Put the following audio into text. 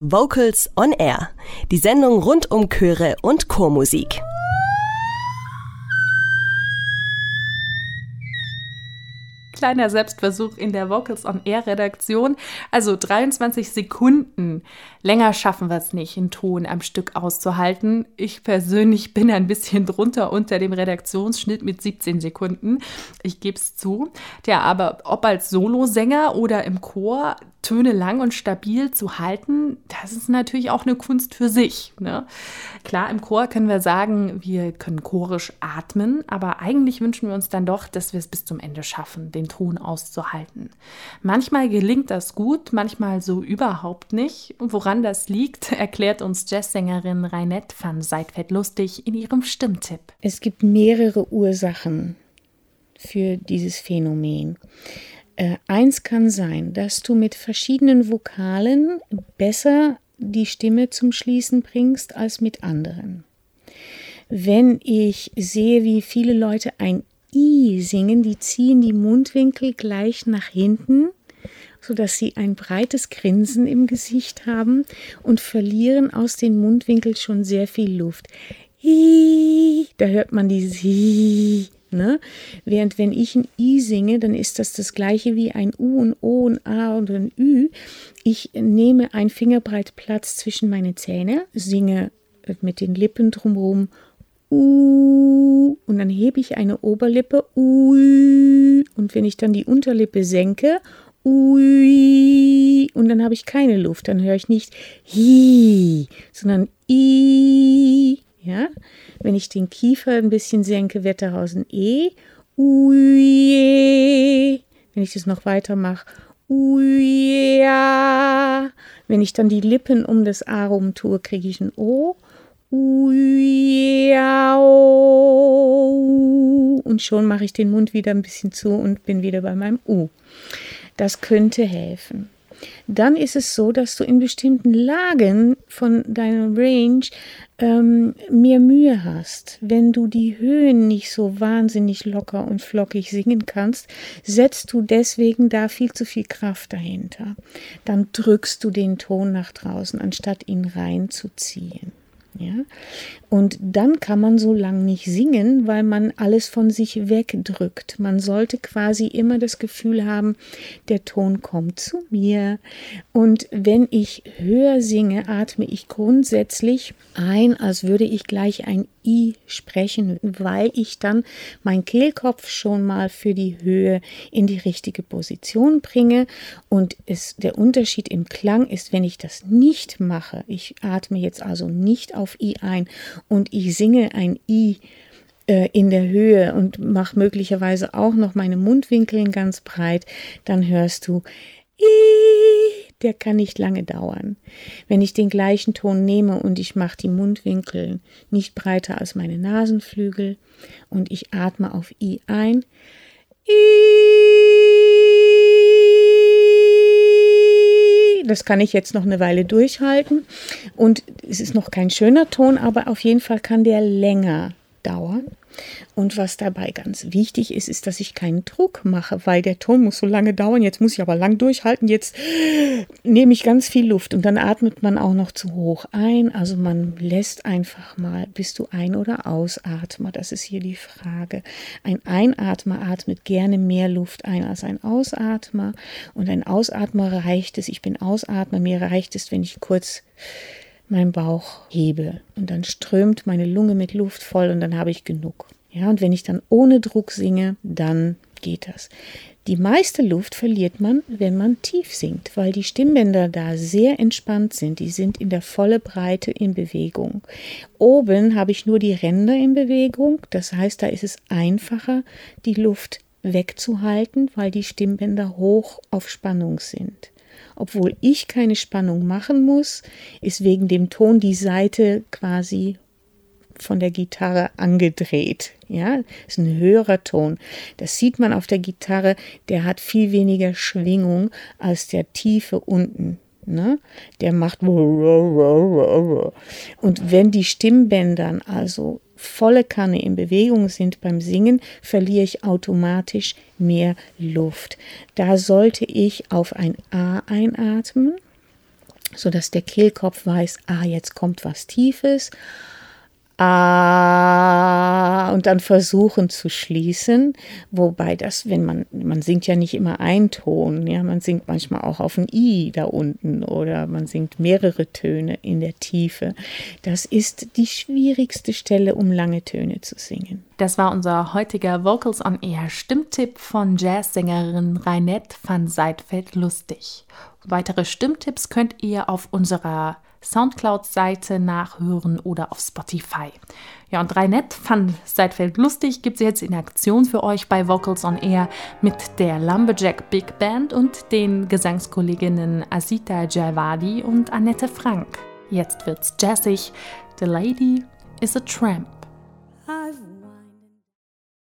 Vocals on Air, die Sendung rund um Chöre und Chormusik. Kleiner Selbstversuch in der Vocals on Air Redaktion. Also 23 Sekunden. Länger schaffen wir es nicht, einen Ton am Stück auszuhalten. Ich persönlich bin ein bisschen drunter unter dem Redaktionsschnitt mit 17 Sekunden. Ich gebe es zu. Ja, aber ob als Solosänger oder im Chor, Töne lang und stabil zu halten, das ist natürlich auch eine Kunst für sich. Ne? Klar, im Chor können wir sagen, wir können chorisch atmen, aber eigentlich wünschen wir uns dann doch, dass wir es bis zum Ende schaffen, den Ton auszuhalten. Manchmal gelingt das gut, manchmal so überhaupt nicht. Woran das liegt, erklärt uns Jazzsängerin Reinette van Seidfeld-Lustig in ihrem Stimmtipp. Es gibt mehrere Ursachen für dieses Phänomen. Äh, eins kann sein, dass du mit verschiedenen Vokalen besser die Stimme zum Schließen bringst als mit anderen. Wenn ich sehe, wie viele Leute ein Singen, die ziehen die Mundwinkel gleich nach hinten, sodass sie ein breites Grinsen im Gesicht haben und verlieren aus den Mundwinkeln schon sehr viel Luft. Da hört man dieses I Ne? Während wenn ich ein I singe, dann ist das das gleiche wie ein U, ein O, ein A und ein Ü. Ich nehme ein Fingerbreit Platz zwischen meine Zähne, singe mit den Lippen drumherum Und dann hebe ich eine Oberlippe und wenn ich dann die Unterlippe senke und dann habe ich keine Luft, dann höre ich nicht sondern I, ja. Wenn ich den Kiefer ein bisschen senke, wird daraus ein E. Wenn ich das noch weiter mache. Wenn ich dann die Lippen um das A rum tue, kriege ich ein O. Und schon mache ich den Mund wieder ein bisschen zu und bin wieder bei meinem U. Das könnte helfen dann ist es so, dass du in bestimmten Lagen von deinem Range ähm, mehr Mühe hast. Wenn du die Höhen nicht so wahnsinnig locker und flockig singen kannst, setzt du deswegen da viel zu viel Kraft dahinter. Dann drückst du den Ton nach draußen, anstatt ihn reinzuziehen. Ja? Und dann kann man so lang nicht singen, weil man alles von sich wegdrückt. Man sollte quasi immer das Gefühl haben, der Ton kommt zu mir. Und wenn ich höher singe, atme ich grundsätzlich ein, als würde ich gleich ein I sprechen, weil ich dann mein Kehlkopf schon mal für die Höhe in die richtige Position bringe. Und es, der Unterschied im Klang ist, wenn ich das nicht mache, ich atme jetzt also nicht auf I ein und ich singe ein I äh, in der Höhe und mache möglicherweise auch noch meine Mundwinkeln ganz breit, dann hörst du I, der kann nicht lange dauern. Wenn ich den gleichen Ton nehme und ich mache die Mundwinkel nicht breiter als meine Nasenflügel und ich atme auf I ein, I, das kann ich jetzt noch eine Weile durchhalten. Und es ist noch kein schöner Ton, aber auf jeden Fall kann der länger dauern. Und was dabei ganz wichtig ist, ist, dass ich keinen Druck mache, weil der Ton muss so lange dauern. Jetzt muss ich aber lang durchhalten. Jetzt nehme ich ganz viel Luft und dann atmet man auch noch zu hoch ein. Also man lässt einfach mal, bist du ein- oder ausatmer? Das ist hier die Frage. Ein Einatmer atmet gerne mehr Luft ein als ein Ausatmer. Und ein Ausatmer reicht es, ich bin Ausatmer, mir reicht es, wenn ich kurz meinen Bauch hebe und dann strömt meine Lunge mit Luft voll und dann habe ich genug. Ja, und wenn ich dann ohne Druck singe, dann geht das. Die meiste Luft verliert man, wenn man tief singt, weil die Stimmbänder da sehr entspannt sind. Die sind in der volle Breite in Bewegung. Oben habe ich nur die Ränder in Bewegung. Das heißt, da ist es einfacher, die Luft wegzuhalten, weil die Stimmbänder hoch auf Spannung sind. Obwohl ich keine Spannung machen muss, ist wegen dem Ton die Seite quasi von der Gitarre angedreht. Ja, ist ein höherer Ton. Das sieht man auf der Gitarre, der hat viel weniger Schwingung als der tiefe unten. Ne? Der macht und wenn die Stimmbändern also volle Kanne in Bewegung sind beim Singen, verliere ich automatisch mehr Luft. Da sollte ich auf ein A einatmen sodass der Kehlkopf weiß, ah, jetzt kommt was Tiefes Ah, und dann versuchen zu schließen, wobei das, wenn man, man singt ja nicht immer einen Ton, ja, man singt manchmal auch auf ein I da unten oder man singt mehrere Töne in der Tiefe. Das ist die schwierigste Stelle, um lange Töne zu singen. Das war unser heutiger Vocals on Air Stimmtipp von Jazzsängerin Reinette van Seidfeld-Lustig. Weitere Stimmtipps könnt ihr auf unserer Soundcloud-Seite nachhören oder auf Spotify. Ja, und Reinett van Seidfeld lustig gibt es jetzt in Aktion für euch bei Vocals on Air mit der Lumberjack Big Band und den Gesangskolleginnen Asita Javadi und Annette Frank. Jetzt wird's jazzig. The Lady is a Tramp.